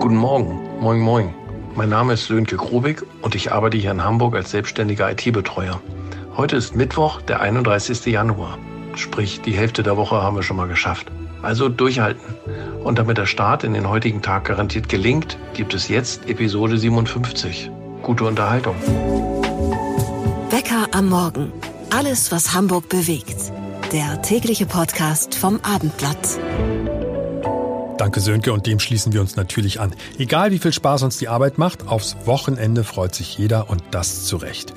Guten Morgen, moin moin. Mein Name ist Sönke Krobig und ich arbeite hier in Hamburg als selbstständiger IT-Betreuer. Heute ist Mittwoch, der 31. Januar. Sprich, die Hälfte der Woche haben wir schon mal geschafft. Also durchhalten. Und damit der Start in den heutigen Tag garantiert gelingt, gibt es jetzt Episode 57. Gute Unterhaltung. Wecker am Morgen. Alles, was Hamburg bewegt. Der tägliche Podcast vom Abendblatt. Danke Sönke und dem schließen wir uns natürlich an. Egal wie viel Spaß uns die Arbeit macht, aufs Wochenende freut sich jeder und das zu Recht.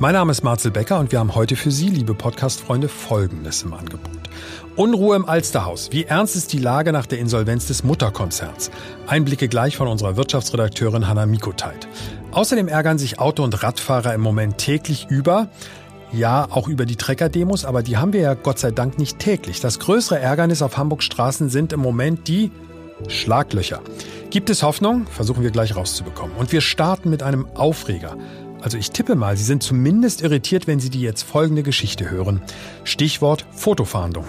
Mein Name ist Marcel Becker und wir haben heute für Sie, liebe Podcast-Freunde, Folgendes im Angebot. Unruhe im Alsterhaus. Wie ernst ist die Lage nach der Insolvenz des Mutterkonzerns? Einblicke gleich von unserer Wirtschaftsredakteurin Hanna Mikoteit. Außerdem ärgern sich Auto- und Radfahrer im Moment täglich über ja, auch über die Trecker-Demos, aber die haben wir ja Gott sei Dank nicht täglich. Das größere Ärgernis auf Hamburgs Straßen sind im Moment die Schlaglöcher. Gibt es Hoffnung? Versuchen wir gleich rauszubekommen. Und wir starten mit einem Aufreger. Also ich tippe mal, Sie sind zumindest irritiert, wenn Sie die jetzt folgende Geschichte hören. Stichwort Fotofahndung.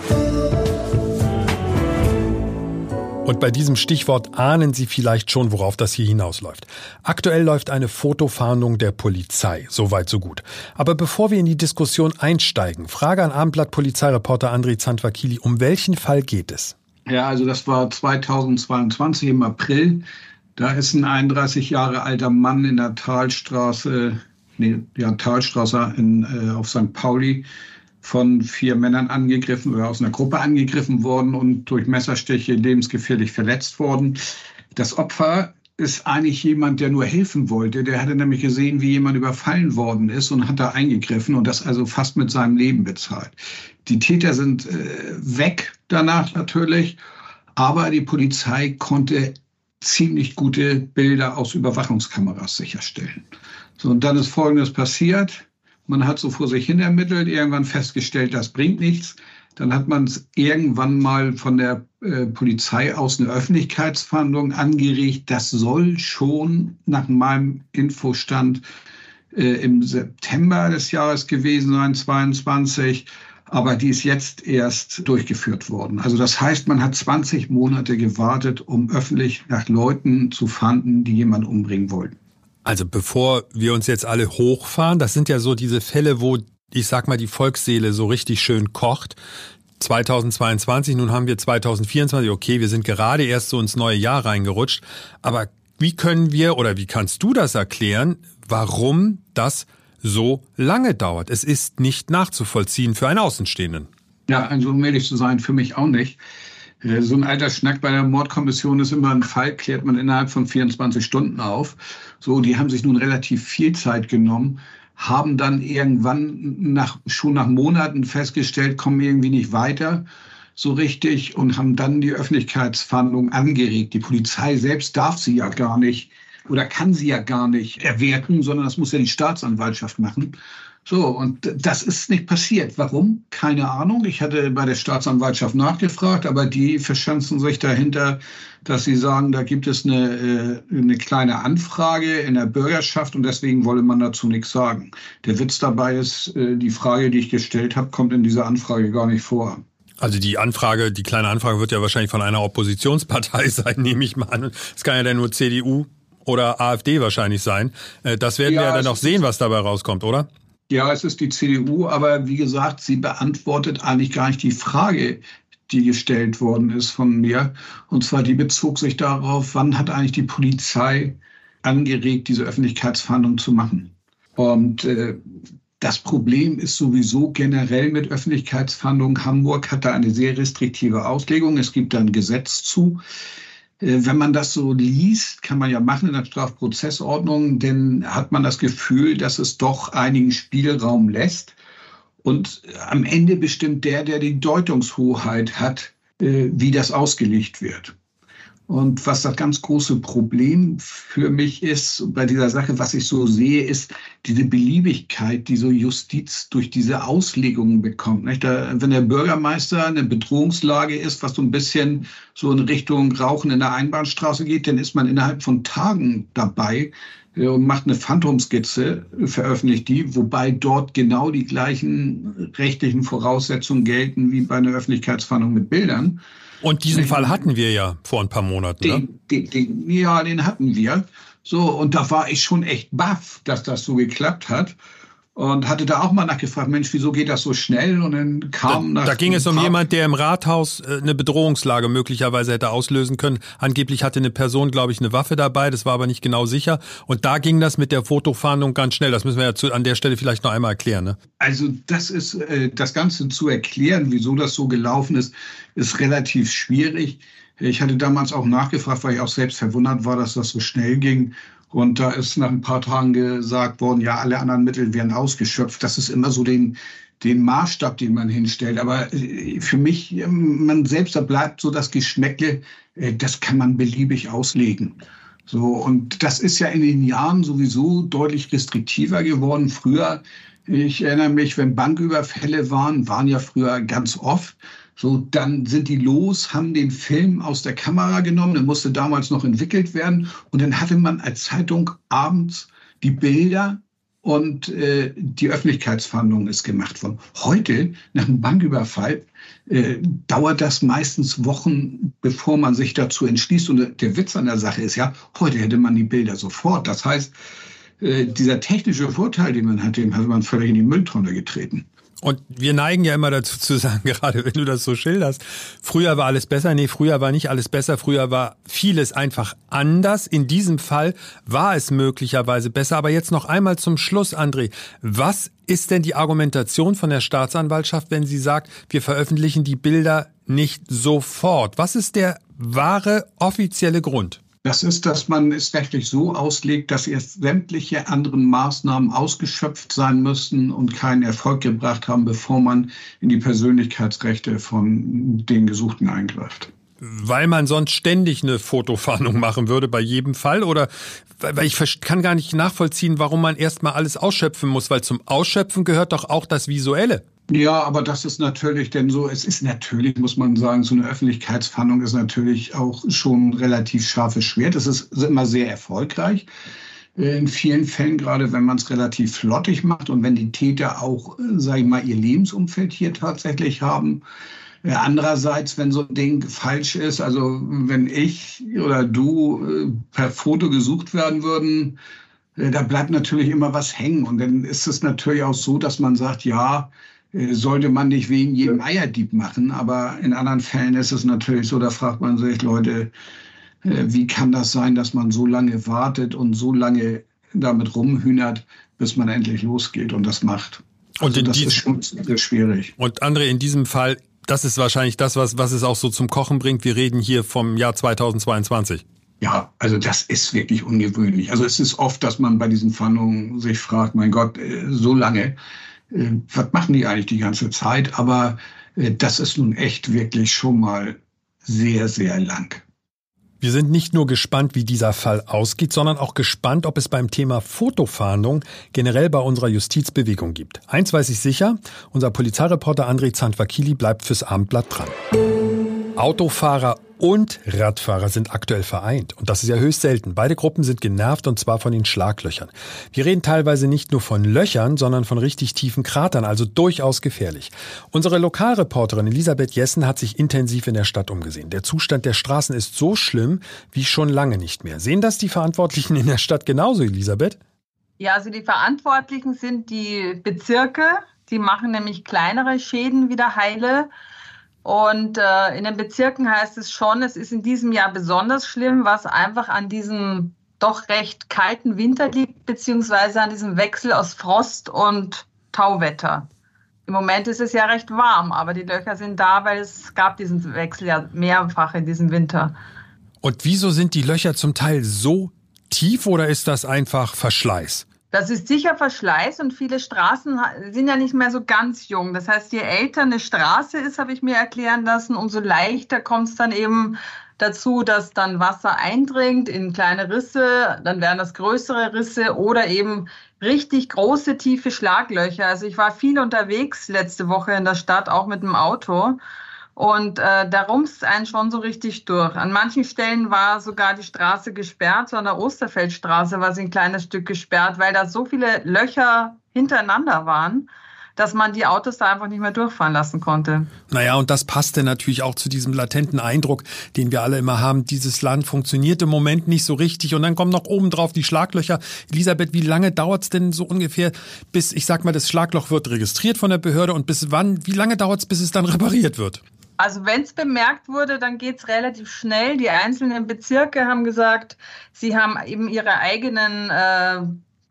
Und bei diesem Stichwort ahnen Sie vielleicht schon, worauf das hier hinausläuft. Aktuell läuft eine Fotofahndung der Polizei. Soweit, so gut. Aber bevor wir in die Diskussion einsteigen, Frage an Abendblatt Polizeireporter André Zandvakili. Um welchen Fall geht es? Ja, also das war 2022 im April. Da ist ein 31 Jahre alter Mann in der Talstraße, nee, ja, Talstraße in, äh, auf St. Pauli von vier Männern angegriffen oder aus einer Gruppe angegriffen worden und durch Messerstiche lebensgefährlich verletzt worden. Das Opfer ist eigentlich jemand, der nur helfen wollte. Der hatte nämlich gesehen, wie jemand überfallen worden ist und hat da eingegriffen und das also fast mit seinem Leben bezahlt. Die Täter sind äh, weg danach natürlich, aber die Polizei konnte ziemlich gute Bilder aus Überwachungskameras sicherstellen. So, und dann ist Folgendes passiert. Man hat so vor sich hin ermittelt, irgendwann festgestellt, das bringt nichts. Dann hat man es irgendwann mal von der äh, Polizei aus eine Öffentlichkeitsverhandlung angeregt. Das soll schon nach meinem Infostand äh, im September des Jahres gewesen sein, 22. Aber die ist jetzt erst durchgeführt worden. Also das heißt, man hat 20 Monate gewartet, um öffentlich nach Leuten zu fanden, die jemanden umbringen wollten. Also bevor wir uns jetzt alle hochfahren, das sind ja so diese Fälle, wo ich sag mal die Volksseele so richtig schön kocht. 2022, nun haben wir 2024, okay, wir sind gerade erst so ins neue Jahr reingerutscht, aber wie können wir oder wie kannst du das erklären, warum das so lange dauert? Es ist nicht nachzuvollziehen für einen Außenstehenden. Ja, also um ehrlich zu sein, für mich auch nicht. Äh, so ein alter Schnack bei der Mordkommission ist immer ein Fall, klärt man innerhalb von 24 Stunden auf. So, die haben sich nun relativ viel Zeit genommen, haben dann irgendwann nach, schon nach Monaten festgestellt, kommen irgendwie nicht weiter so richtig und haben dann die Öffentlichkeitsverhandlung angeregt. Die Polizei selbst darf sie ja gar nicht oder kann sie ja gar nicht erwerten, sondern das muss ja die Staatsanwaltschaft machen. So, und das ist nicht passiert. Warum? Keine Ahnung. Ich hatte bei der Staatsanwaltschaft nachgefragt, aber die verschanzen sich dahinter, dass sie sagen, da gibt es eine, äh, eine kleine Anfrage in der Bürgerschaft und deswegen wolle man dazu nichts sagen. Der Witz dabei ist, äh, die Frage, die ich gestellt habe, kommt in dieser Anfrage gar nicht vor. Also die Anfrage, die kleine Anfrage wird ja wahrscheinlich von einer Oppositionspartei sein, nehme ich mal an. Es kann ja dann nur CDU oder AfD wahrscheinlich sein. Äh, das werden ja, wir ja dann noch sehen, was dabei rauskommt, oder? Ja, es ist die CDU, aber wie gesagt, sie beantwortet eigentlich gar nicht die Frage, die gestellt worden ist von mir. Und zwar die bezog sich darauf, wann hat eigentlich die Polizei angeregt, diese Öffentlichkeitsverhandlung zu machen. Und äh, das Problem ist sowieso generell mit Öffentlichkeitsverhandlungen. Hamburg hat da eine sehr restriktive Auslegung. Es gibt da ein Gesetz zu. Äh, wenn man das so liest, kann man ja machen in der Strafprozessordnung, denn hat man das Gefühl, dass es doch einigen Spielraum lässt. Und am Ende bestimmt der, der die Deutungshoheit hat, äh, wie das ausgelegt wird. Und was das ganz große Problem für mich ist bei dieser Sache, was ich so sehe, ist diese Beliebigkeit, die so Justiz durch diese Auslegungen bekommt. Da, wenn der Bürgermeister eine Bedrohungslage ist, was so ein bisschen so in Richtung Rauchen in der Einbahnstraße geht, dann ist man innerhalb von Tagen dabei äh, und macht eine Phantomskizze, veröffentlicht die, wobei dort genau die gleichen rechtlichen Voraussetzungen gelten wie bei einer Öffentlichkeitsfahndung mit Bildern. Und diesen Fall hatten wir ja vor ein paar Monaten. Den, ne? den, den, ja, den hatten wir. So, und da war ich schon echt baff, dass das so geklappt hat und hatte da auch mal nachgefragt, Mensch, wieso geht das so schnell? Und dann kam da, da ging es um jemand, der im Rathaus äh, eine Bedrohungslage möglicherweise hätte auslösen können. Angeblich hatte eine Person, glaube ich, eine Waffe dabei, das war aber nicht genau sicher. Und da ging das mit der Fotofahndung ganz schnell. Das müssen wir ja zu, an der Stelle vielleicht noch einmal erklären. Ne? Also das ist äh, das Ganze zu erklären, wieso das so gelaufen ist, ist relativ schwierig. Ich hatte damals auch nachgefragt, weil ich auch selbst verwundert war, dass das so schnell ging. Und da ist nach ein paar Tagen gesagt worden, ja, alle anderen Mittel werden ausgeschöpft. Das ist immer so den, den Maßstab, den man hinstellt. Aber äh, für mich, ähm, man selbst, da bleibt so das Geschmäckle, äh, das kann man beliebig auslegen. So, und das ist ja in den Jahren sowieso deutlich restriktiver geworden. Früher, ich erinnere mich, wenn Banküberfälle waren, waren ja früher ganz oft. So, dann sind die los, haben den Film aus der Kamera genommen, der musste damals noch entwickelt werden. Und dann hatte man als Zeitung abends die Bilder und äh, die Öffentlichkeitsfahndung ist gemacht worden. Heute, nach einem Banküberfall, äh, dauert das meistens Wochen, bevor man sich dazu entschließt. Und der Witz an der Sache ist ja, heute hätte man die Bilder sofort. Das heißt, äh, dieser technische Vorteil, den man hat, den hat man völlig in die Mülltonne getreten. Und wir neigen ja immer dazu zu sagen, gerade wenn du das so schilderst, früher war alles besser. Nee, früher war nicht alles besser. Früher war vieles einfach anders. In diesem Fall war es möglicherweise besser. Aber jetzt noch einmal zum Schluss, André. Was ist denn die Argumentation von der Staatsanwaltschaft, wenn sie sagt, wir veröffentlichen die Bilder nicht sofort? Was ist der wahre offizielle Grund? Das ist, dass man es rechtlich so auslegt, dass erst sämtliche anderen Maßnahmen ausgeschöpft sein müssen und keinen Erfolg gebracht haben, bevor man in die Persönlichkeitsrechte von den Gesuchten eingreift. Weil man sonst ständig eine Fotofahndung machen würde bei jedem Fall? Oder weil ich kann gar nicht nachvollziehen, warum man erstmal alles ausschöpfen muss, weil zum Ausschöpfen gehört doch auch das Visuelle. Ja, aber das ist natürlich denn so, es ist natürlich, muss man sagen, so eine Öffentlichkeitsfahndung ist natürlich auch schon relativ scharfes Schwert. Es ist immer sehr erfolgreich. In vielen Fällen, gerade wenn man es relativ flottig macht und wenn die Täter auch, äh, sage ich mal, ihr Lebensumfeld hier tatsächlich haben. Äh, andererseits, wenn so ein Ding falsch ist, also wenn ich oder du per Foto gesucht werden würden, da bleibt natürlich immer was hängen. Und dann ist es natürlich auch so, dass man sagt, ja, äh, sollte man nicht wegen jedem Eierdieb machen. Aber in anderen Fällen ist es natürlich so, da fragt man sich, Leute, äh, wie kann das sein, dass man so lange wartet und so lange damit rumhühnert, bis man endlich losgeht und das macht. Also und das ist schon sehr schwierig. Und André, in diesem Fall, das ist wahrscheinlich das, was, was es auch so zum Kochen bringt. Wir reden hier vom Jahr 2022. Ja, also das ist wirklich ungewöhnlich. Also es ist oft, dass man bei diesen Fahndungen sich fragt, mein Gott, äh, so lange. Äh, was machen die eigentlich die ganze Zeit? Aber äh, das ist nun echt wirklich schon mal sehr, sehr lang. Wir sind nicht nur gespannt, wie dieser Fall ausgeht, sondern auch gespannt, ob es beim Thema Fotofahndung generell bei unserer Justizbewegung gibt. Eins weiß ich sicher, unser Polizeireporter André Zandvakili bleibt fürs Abendblatt dran. Autofahrer und Radfahrer sind aktuell vereint. Und das ist ja höchst selten. Beide Gruppen sind genervt und zwar von den Schlaglöchern. Wir reden teilweise nicht nur von Löchern, sondern von richtig tiefen Kratern, also durchaus gefährlich. Unsere Lokalreporterin Elisabeth Jessen hat sich intensiv in der Stadt umgesehen. Der Zustand der Straßen ist so schlimm wie schon lange nicht mehr. Sehen das die Verantwortlichen in der Stadt genauso, Elisabeth? Ja, also die Verantwortlichen sind die Bezirke. Die machen nämlich kleinere Schäden wieder heile. Und äh, in den Bezirken heißt es schon, es ist in diesem Jahr besonders schlimm, was einfach an diesem doch recht kalten Winter liegt, beziehungsweise an diesem Wechsel aus Frost und Tauwetter. Im Moment ist es ja recht warm, aber die Löcher sind da, weil es gab diesen Wechsel ja mehrfach in diesem Winter. Und wieso sind die Löcher zum Teil so tief oder ist das einfach Verschleiß? Das ist sicher Verschleiß und viele Straßen sind ja nicht mehr so ganz jung. Das heißt, je älter eine Straße ist, habe ich mir erklären lassen, umso leichter kommt es dann eben dazu, dass dann Wasser eindringt in kleine Risse, dann werden das größere Risse oder eben richtig große, tiefe Schlaglöcher. Also ich war viel unterwegs letzte Woche in der Stadt, auch mit dem Auto. Und äh, da rumst einen schon so richtig durch. An manchen Stellen war sogar die Straße gesperrt, so an der Osterfeldstraße war sie ein kleines Stück gesperrt, weil da so viele Löcher hintereinander waren. dass man die Autos da einfach nicht mehr durchfahren lassen konnte. Naja, und das passte natürlich auch zu diesem latenten Eindruck, den wir alle immer haben. Dieses Land funktioniert im Moment nicht so richtig und dann kommen noch obendrauf die Schlaglöcher. Elisabeth, wie lange dauert es denn so ungefähr, bis, ich sag mal, das Schlagloch wird registriert von der Behörde und bis wann, wie lange dauert es, bis es dann repariert wird? Also wenn es bemerkt wurde, dann geht es relativ schnell. Die einzelnen Bezirke haben gesagt, sie haben eben ihre eigenen, äh,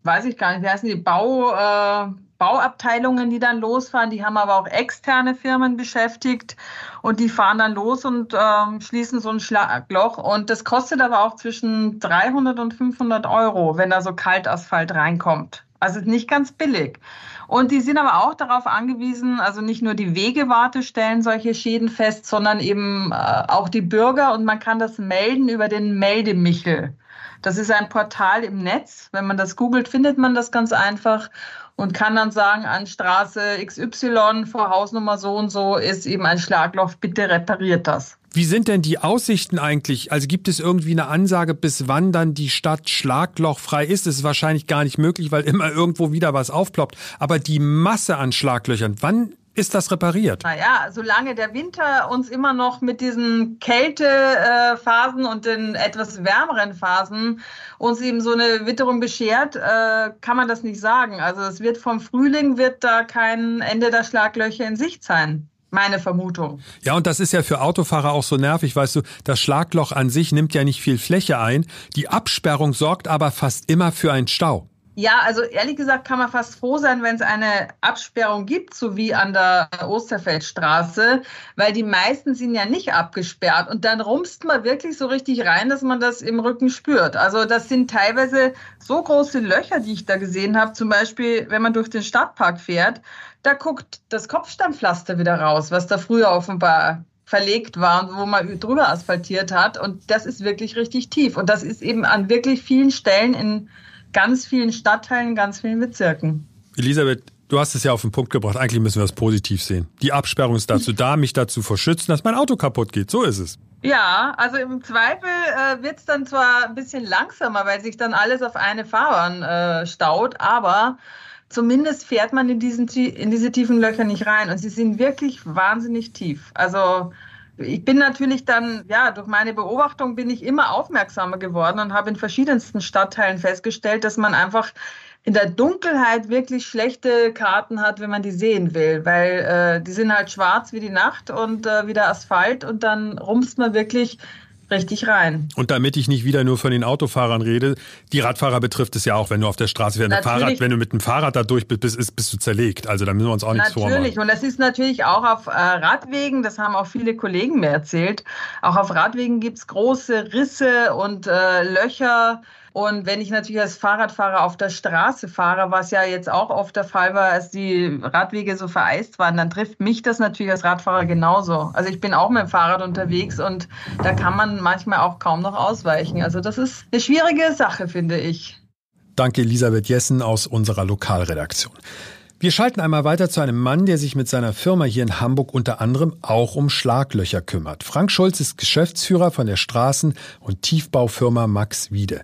weiß ich gar nicht, wie heißen die, Bau, äh, Bauabteilungen, die dann losfahren. Die haben aber auch externe Firmen beschäftigt und die fahren dann los und äh, schließen so ein Schlagloch. Und das kostet aber auch zwischen 300 und 500 Euro, wenn da so Kaltasphalt reinkommt. Also nicht ganz billig. Und die sind aber auch darauf angewiesen, also nicht nur die Wegewarte stellen solche Schäden fest, sondern eben äh, auch die Bürger. Und man kann das melden über den Meldemichel. Das ist ein Portal im Netz. Wenn man das googelt, findet man das ganz einfach und kann dann sagen, an Straße XY vor Hausnummer so und so ist eben ein Schlagloch, bitte repariert das. Wie sind denn die Aussichten eigentlich? Also gibt es irgendwie eine Ansage, bis wann dann die Stadt schlaglochfrei ist? Das ist wahrscheinlich gar nicht möglich, weil immer irgendwo wieder was aufploppt. Aber die Masse an Schlaglöchern, wann ist das repariert? Naja, solange der Winter uns immer noch mit diesen Kältephasen und den etwas wärmeren Phasen uns eben so eine Witterung beschert, äh, kann man das nicht sagen. Also es wird vom Frühling wird da kein Ende der Schlaglöcher in Sicht sein meine Vermutung. Ja, und das ist ja für Autofahrer auch so nervig, weißt du, das Schlagloch an sich nimmt ja nicht viel Fläche ein, die Absperrung sorgt aber fast immer für einen Stau. Ja, also ehrlich gesagt kann man fast froh sein, wenn es eine Absperrung gibt, so wie an der Osterfeldstraße, weil die meisten sind ja nicht abgesperrt und dann rumst man wirklich so richtig rein, dass man das im Rücken spürt. Also das sind teilweise so große Löcher, die ich da gesehen habe, zum Beispiel, wenn man durch den Stadtpark fährt, da guckt das Kopfsteinpflaster wieder raus, was da früher offenbar verlegt war und wo man drüber asphaltiert hat. Und das ist wirklich richtig tief. Und das ist eben an wirklich vielen Stellen in ganz vielen Stadtteilen, ganz vielen Bezirken. Elisabeth, du hast es ja auf den Punkt gebracht. Eigentlich müssen wir das positiv sehen. Die Absperrung ist dazu da, mich dazu verschützen, dass mein Auto kaputt geht. So ist es. Ja, also im Zweifel äh, wird es dann zwar ein bisschen langsamer, weil sich dann alles auf eine Fahrbahn äh, staut, aber zumindest fährt man in, diesen, in diese tiefen Löcher nicht rein. Und sie sind wirklich wahnsinnig tief. Also ich bin natürlich dann, ja, durch meine Beobachtung bin ich immer aufmerksamer geworden und habe in verschiedensten Stadtteilen festgestellt, dass man einfach in der Dunkelheit wirklich schlechte Karten hat, wenn man die sehen will, weil äh, die sind halt schwarz wie die Nacht und äh, wie der Asphalt und dann rumst man wirklich richtig rein. Und damit ich nicht wieder nur von den Autofahrern rede, die Radfahrer betrifft es ja auch, wenn du auf der Straße fährst. Fahrrad, wenn du mit dem Fahrrad da durch bist, bist, bist du zerlegt. Also da müssen wir uns auch nichts natürlich. vormachen. Natürlich. Und das ist natürlich auch auf äh, Radwegen, das haben auch viele Kollegen mir erzählt, auch auf Radwegen gibt es große Risse und äh, Löcher und wenn ich natürlich als Fahrradfahrer auf der Straße fahre, was ja jetzt auch oft der Fall war, als die Radwege so vereist waren, dann trifft mich das natürlich als Radfahrer genauso. Also ich bin auch mit dem Fahrrad unterwegs und da kann man manchmal auch kaum noch ausweichen. Also das ist eine schwierige Sache, finde ich. Danke Elisabeth Jessen aus unserer Lokalredaktion. Wir schalten einmal weiter zu einem Mann, der sich mit seiner Firma hier in Hamburg unter anderem auch um Schlaglöcher kümmert. Frank Schulz ist Geschäftsführer von der Straßen- und Tiefbaufirma Max Wiede.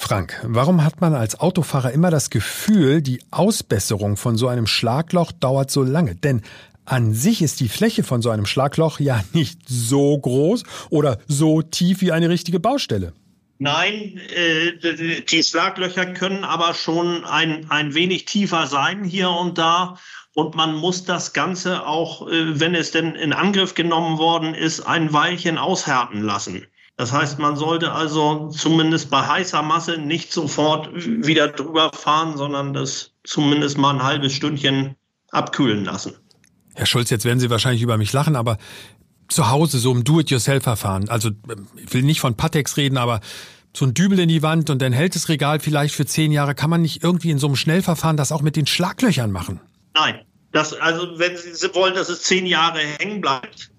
Frank, warum hat man als Autofahrer immer das Gefühl, die Ausbesserung von so einem Schlagloch dauert so lange? Denn an sich ist die Fläche von so einem Schlagloch ja nicht so groß oder so tief wie eine richtige Baustelle. Nein, äh, die Schlaglöcher können aber schon ein, ein wenig tiefer sein hier und da. Und man muss das Ganze auch, äh, wenn es denn in Angriff genommen worden ist, ein Weilchen aushärten lassen. Das heißt, man sollte also zumindest bei heißer Masse nicht sofort wieder drüber fahren, sondern das zumindest mal ein halbes Stündchen abkühlen lassen. Herr Schulz, jetzt werden Sie wahrscheinlich über mich lachen, aber zu Hause so im Do-it-yourself-Verfahren, also ich will nicht von Patex reden, aber so ein Dübel in die Wand und dann hält das Regal vielleicht für zehn Jahre, kann man nicht irgendwie in so einem Schnellverfahren das auch mit den Schlaglöchern machen? Nein. Das, also wenn Sie wollen, dass es zehn Jahre hängen bleibt,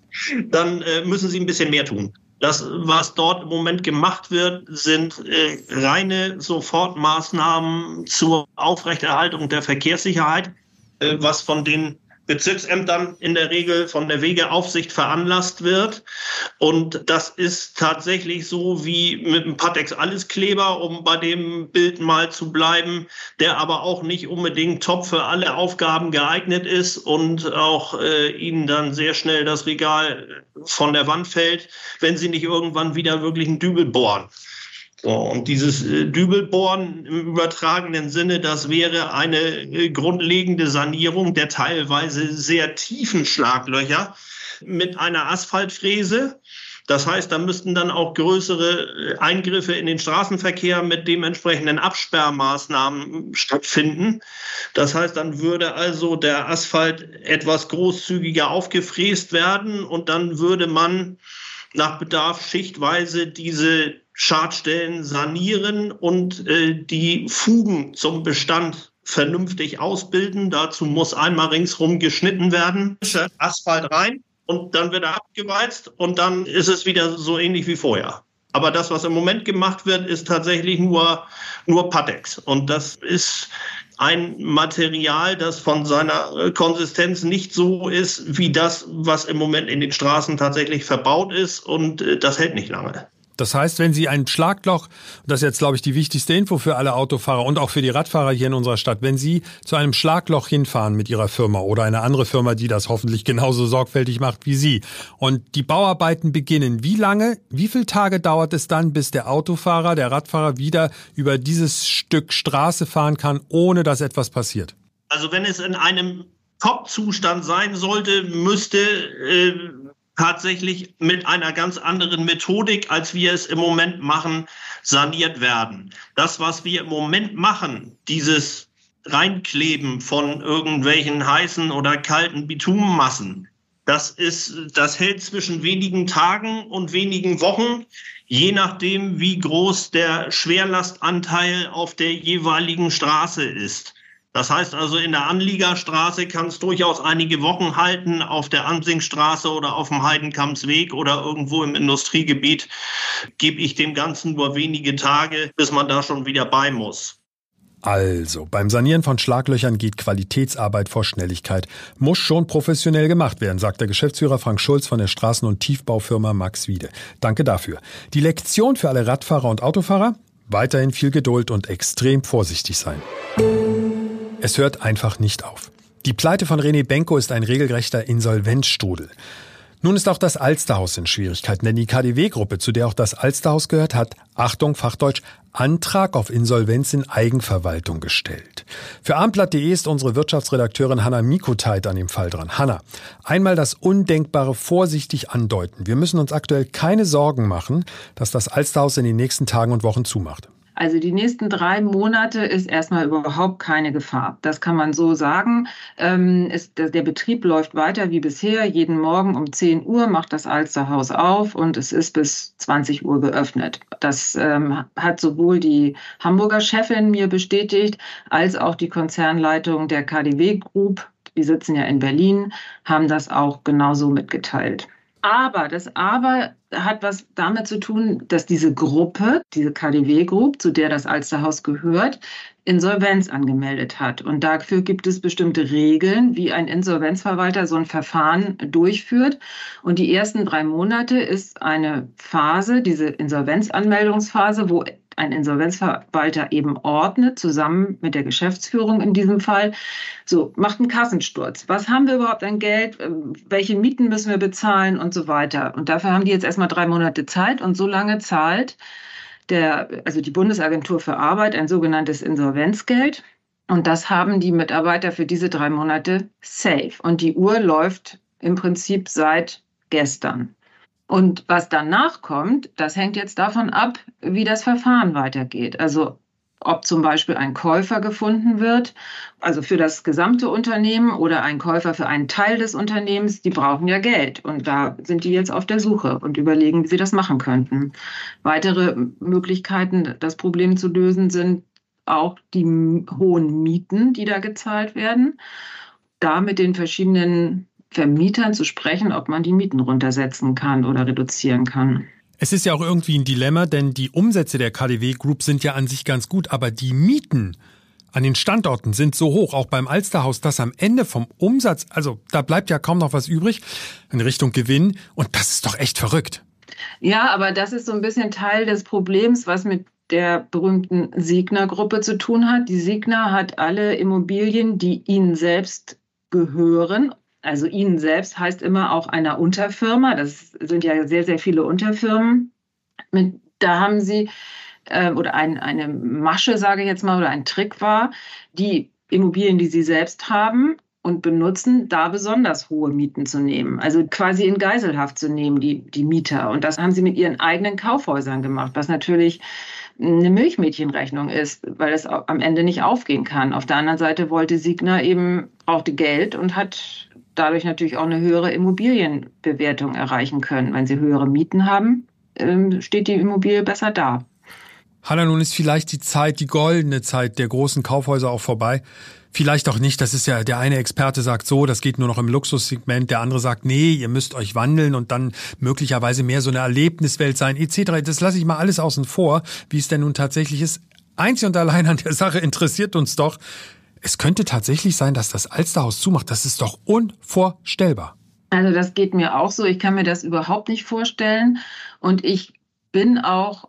dann äh, müssen Sie ein bisschen mehr tun. Das, was dort im Moment gemacht wird, sind äh, reine Sofortmaßnahmen zur Aufrechterhaltung der Verkehrssicherheit, äh, was von den Bezirksämtern in der Regel von der Wegeaufsicht veranlasst wird. Und das ist tatsächlich so wie mit dem Patex Alleskleber, um bei dem Bild mal zu bleiben, der aber auch nicht unbedingt top für alle Aufgaben geeignet ist und auch äh, Ihnen dann sehr schnell das Regal von der Wand fällt, wenn Sie nicht irgendwann wieder wirklich einen Dübel bohren. So, und dieses äh, Dübelbohren im übertragenen Sinne, das wäre eine äh, grundlegende Sanierung der teilweise sehr tiefen Schlaglöcher mit einer Asphaltfräse. Das heißt, da müssten dann auch größere äh, Eingriffe in den Straßenverkehr mit dementsprechenden Absperrmaßnahmen stattfinden. Das heißt, dann würde also der Asphalt etwas großzügiger aufgefräst werden und dann würde man nach Bedarf schichtweise diese Schadstellen sanieren und äh, die Fugen zum Bestand vernünftig ausbilden. Dazu muss einmal ringsrum geschnitten werden, Asphalt rein und dann wird er abgeweizt und dann ist es wieder so ähnlich wie vorher. Aber das, was im Moment gemacht wird, ist tatsächlich nur, nur Patex. Und das ist ein Material, das von seiner Konsistenz nicht so ist wie das, was im Moment in den Straßen tatsächlich verbaut ist. Und äh, das hält nicht lange. Das heißt, wenn Sie ein Schlagloch, das ist jetzt, glaube ich, die wichtigste Info für alle Autofahrer und auch für die Radfahrer hier in unserer Stadt, wenn Sie zu einem Schlagloch hinfahren mit Ihrer Firma oder eine andere Firma, die das hoffentlich genauso sorgfältig macht wie Sie, und die Bauarbeiten beginnen, wie lange, wie viele Tage dauert es dann, bis der Autofahrer, der Radfahrer wieder über dieses Stück Straße fahren kann, ohne dass etwas passiert? Also wenn es in einem Top-Zustand sein sollte, müsste äh, tatsächlich mit einer ganz anderen Methodik, als wir es im Moment machen, saniert werden. Das, was wir im Moment machen, dieses Reinkleben von irgendwelchen heißen oder kalten Bitumenmassen, das ist, das hält zwischen wenigen Tagen und wenigen Wochen, je nachdem, wie groß der Schwerlastanteil auf der jeweiligen Straße ist. Das heißt also, in der Anliegerstraße kann es durchaus einige Wochen halten, auf der Ansingstraße oder auf dem Heidenkampsweg oder irgendwo im Industriegebiet gebe ich dem Ganzen nur wenige Tage, bis man da schon wieder bei muss. Also, beim Sanieren von Schlaglöchern geht Qualitätsarbeit vor Schnelligkeit. Muss schon professionell gemacht werden, sagt der Geschäftsführer Frank Schulz von der Straßen- und Tiefbaufirma Max Wiede. Danke dafür. Die Lektion für alle Radfahrer und Autofahrer? Weiterhin viel Geduld und extrem vorsichtig sein. Es hört einfach nicht auf. Die Pleite von René Benko ist ein regelrechter Insolvenzstrudel. Nun ist auch das Alsterhaus in Schwierigkeiten, denn die KDW-Gruppe, zu der auch das Alsterhaus gehört, hat, Achtung, Fachdeutsch, Antrag auf Insolvenz in Eigenverwaltung gestellt. Für Armblatt.de ist unsere Wirtschaftsredakteurin Hanna Mikoteit an dem Fall dran. Hanna, einmal das Undenkbare vorsichtig andeuten. Wir müssen uns aktuell keine Sorgen machen, dass das Alsterhaus in den nächsten Tagen und Wochen zumacht. Also die nächsten drei Monate ist erstmal überhaupt keine Gefahr. Das kann man so sagen. Ähm, ist, der Betrieb läuft weiter wie bisher. Jeden Morgen um 10 Uhr macht das Alsterhaus auf und es ist bis 20 Uhr geöffnet. Das ähm, hat sowohl die Hamburger Chefin mir bestätigt, als auch die Konzernleitung der KDW Group, die sitzen ja in Berlin, haben das auch genauso mitgeteilt. Aber das Aber hat was damit zu tun, dass diese Gruppe, diese KDW Group, zu der das Alsterhaus gehört, Insolvenz angemeldet hat. Und dafür gibt es bestimmte Regeln, wie ein Insolvenzverwalter so ein Verfahren durchführt. Und die ersten drei Monate ist eine Phase, diese Insolvenzanmeldungsphase, wo ein Insolvenzverwalter eben ordnet, zusammen mit der Geschäftsführung in diesem Fall. So, macht einen Kassensturz. Was haben wir überhaupt an Geld? Ähm, welche Mieten müssen wir bezahlen und so weiter? Und dafür haben die jetzt erstmal drei Monate Zeit und so lange zahlt der, also die Bundesagentur für Arbeit ein sogenanntes Insolvenzgeld. Und das haben die Mitarbeiter für diese drei Monate safe. Und die Uhr läuft im Prinzip seit gestern. Und was danach kommt, das hängt jetzt davon ab, wie das Verfahren weitergeht. Also ob zum Beispiel ein Käufer gefunden wird, also für das gesamte Unternehmen oder ein Käufer für einen Teil des Unternehmens, die brauchen ja Geld. Und da sind die jetzt auf der Suche und überlegen, wie sie das machen könnten. Weitere Möglichkeiten, das Problem zu lösen, sind auch die hohen Mieten, die da gezahlt werden. Da mit den verschiedenen Vermietern zu sprechen, ob man die Mieten runtersetzen kann oder reduzieren kann. Es ist ja auch irgendwie ein Dilemma, denn die Umsätze der KDW Group sind ja an sich ganz gut, aber die Mieten an den Standorten sind so hoch, auch beim Alsterhaus, dass am Ende vom Umsatz, also da bleibt ja kaum noch was übrig in Richtung Gewinn. Und das ist doch echt verrückt. Ja, aber das ist so ein bisschen Teil des Problems, was mit der berühmten Signer-Gruppe zu tun hat. Die Signer hat alle Immobilien, die ihnen selbst gehören. Also ihnen selbst heißt immer auch einer Unterfirma. Das sind ja sehr, sehr viele Unterfirmen. Mit, da haben sie äh, oder ein, eine Masche, sage ich jetzt mal, oder ein Trick war, die Immobilien, die sie selbst haben, und benutzen, da besonders hohe Mieten zu nehmen. Also quasi in Geiselhaft zu nehmen, die, die Mieter. Und das haben sie mit ihren eigenen Kaufhäusern gemacht, was natürlich eine Milchmädchenrechnung ist, weil es am Ende nicht aufgehen kann. Auf der anderen Seite wollte Signa eben, brauchte Geld und hat dadurch natürlich auch eine höhere Immobilienbewertung erreichen können. Wenn sie höhere Mieten haben, ähm, steht die Immobilie besser da. Hanna, nun ist vielleicht die Zeit, die goldene Zeit der großen Kaufhäuser auch vorbei. Vielleicht auch nicht. Das ist ja, der eine Experte sagt so, das geht nur noch im Luxussegment. Der andere sagt, nee, ihr müsst euch wandeln und dann möglicherweise mehr so eine Erlebniswelt sein, etc. Das lasse ich mal alles außen vor, wie es denn nun tatsächlich ist. Einzig und allein an der Sache interessiert uns doch, es könnte tatsächlich sein, dass das Alsterhaus zumacht. Das ist doch unvorstellbar. Also das geht mir auch so. Ich kann mir das überhaupt nicht vorstellen. Und ich bin auch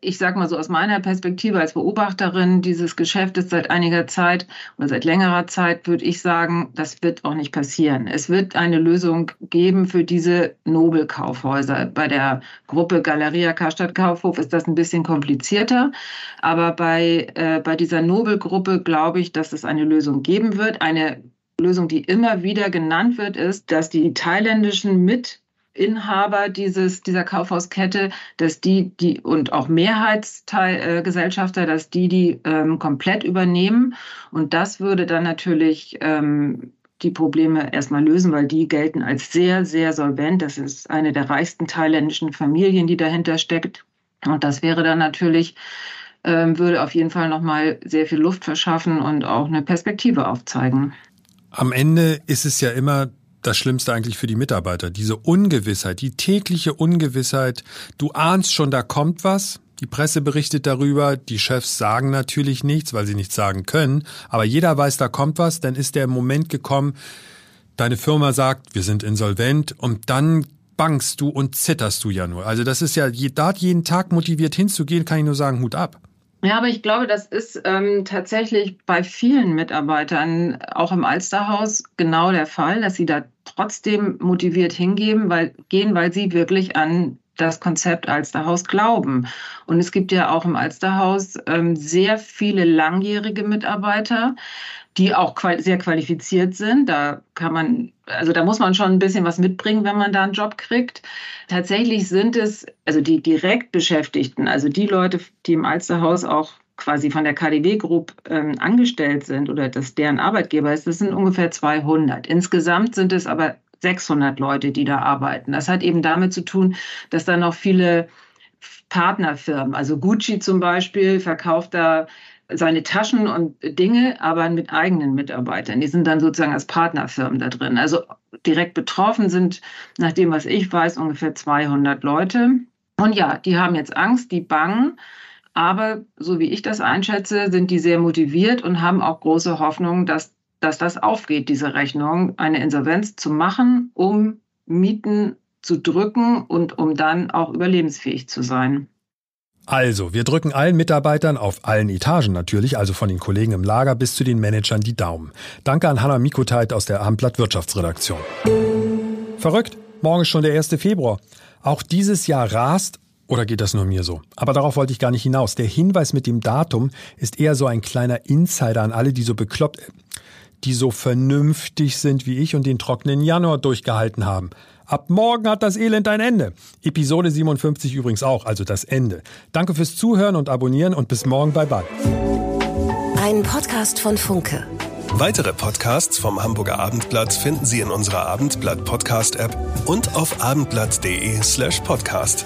ich sage mal so aus meiner Perspektive als Beobachterin dieses Geschäftes seit einiger Zeit oder seit längerer Zeit, würde ich sagen, das wird auch nicht passieren. Es wird eine Lösung geben für diese Nobelkaufhäuser. Bei der Gruppe Galeria Karstadt Kaufhof ist das ein bisschen komplizierter, aber bei, äh, bei dieser Nobelgruppe glaube ich, dass es eine Lösung geben wird. Eine Lösung, die immer wieder genannt wird, ist, dass die thailändischen mit Inhaber dieses, dieser Kaufhauskette, dass die, die und auch Mehrheitsgesellschafter, dass die die ähm, komplett übernehmen. Und das würde dann natürlich ähm, die Probleme erstmal lösen, weil die gelten als sehr, sehr solvent. Das ist eine der reichsten thailändischen Familien, die dahinter steckt. Und das wäre dann natürlich, ähm, würde auf jeden Fall nochmal sehr viel Luft verschaffen und auch eine Perspektive aufzeigen. Am Ende ist es ja immer das Schlimmste eigentlich für die Mitarbeiter. Diese Ungewissheit, die tägliche Ungewissheit. Du ahnst schon, da kommt was. Die Presse berichtet darüber. Die Chefs sagen natürlich nichts, weil sie nichts sagen können. Aber jeder weiß, da kommt was. Dann ist der Moment gekommen, deine Firma sagt, wir sind insolvent. Und dann bangst du und zitterst du ja nur. Also das ist ja, da jeden Tag motiviert hinzugehen, kann ich nur sagen, Hut ab. Ja, aber ich glaube, das ist ähm, tatsächlich bei vielen Mitarbeitern, auch im Alsterhaus, genau der Fall, dass sie da trotzdem motiviert hingeben, weil, gehen, weil sie wirklich an das Konzept Alsterhaus glauben. Und es gibt ja auch im Alsterhaus ähm, sehr viele langjährige Mitarbeiter, die auch sehr qualifiziert sind. Da kann man, also da muss man schon ein bisschen was mitbringen, wenn man da einen Job kriegt. Tatsächlich sind es, also die direkt Beschäftigten, also die Leute, die im Alsterhaus auch quasi von der KDW Group ähm, angestellt sind oder das deren Arbeitgeber ist, das sind ungefähr 200. Insgesamt sind es aber 600 Leute, die da arbeiten. Das hat eben damit zu tun, dass da noch viele Partnerfirmen, also Gucci zum Beispiel, verkauft da seine Taschen und Dinge, aber mit eigenen Mitarbeitern. Die sind dann sozusagen als Partnerfirmen da drin. Also direkt betroffen sind, nach dem, was ich weiß, ungefähr 200 Leute. Und ja, die haben jetzt Angst, die bangen. Aber so wie ich das einschätze, sind die sehr motiviert und haben auch große Hoffnung, dass, dass das aufgeht, diese Rechnung, eine Insolvenz zu machen, um Mieten zu drücken und um dann auch überlebensfähig zu sein. Also, wir drücken allen Mitarbeitern auf allen Etagen natürlich, also von den Kollegen im Lager bis zu den Managern die Daumen. Danke an Hanna Mikoteit aus der Abendblatt Wirtschaftsredaktion. Verrückt, morgen ist schon der 1. Februar. Auch dieses Jahr rast oder geht das nur mir so? Aber darauf wollte ich gar nicht hinaus. Der Hinweis mit dem Datum ist eher so ein kleiner Insider an alle, die so bekloppt, die so vernünftig sind wie ich und den trockenen Januar durchgehalten haben. Ab morgen hat das Elend ein Ende. Episode 57 übrigens auch, also das Ende. Danke fürs Zuhören und Abonnieren und bis morgen. Bye bye. Ein Podcast von Funke. Weitere Podcasts vom Hamburger Abendblatt finden Sie in unserer Abendblatt Podcast App und auf abendblatt.de slash podcast.